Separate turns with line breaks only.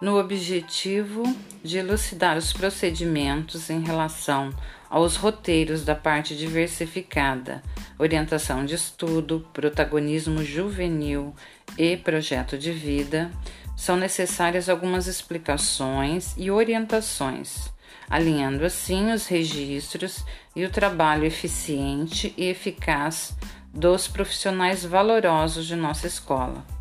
no objetivo de elucidar os procedimentos em relação aos roteiros da parte diversificada, orientação de estudo, protagonismo juvenil e projeto de vida, são necessárias algumas explicações e orientações, alinhando assim os registros e o trabalho eficiente e eficaz dos profissionais valorosos de nossa escola.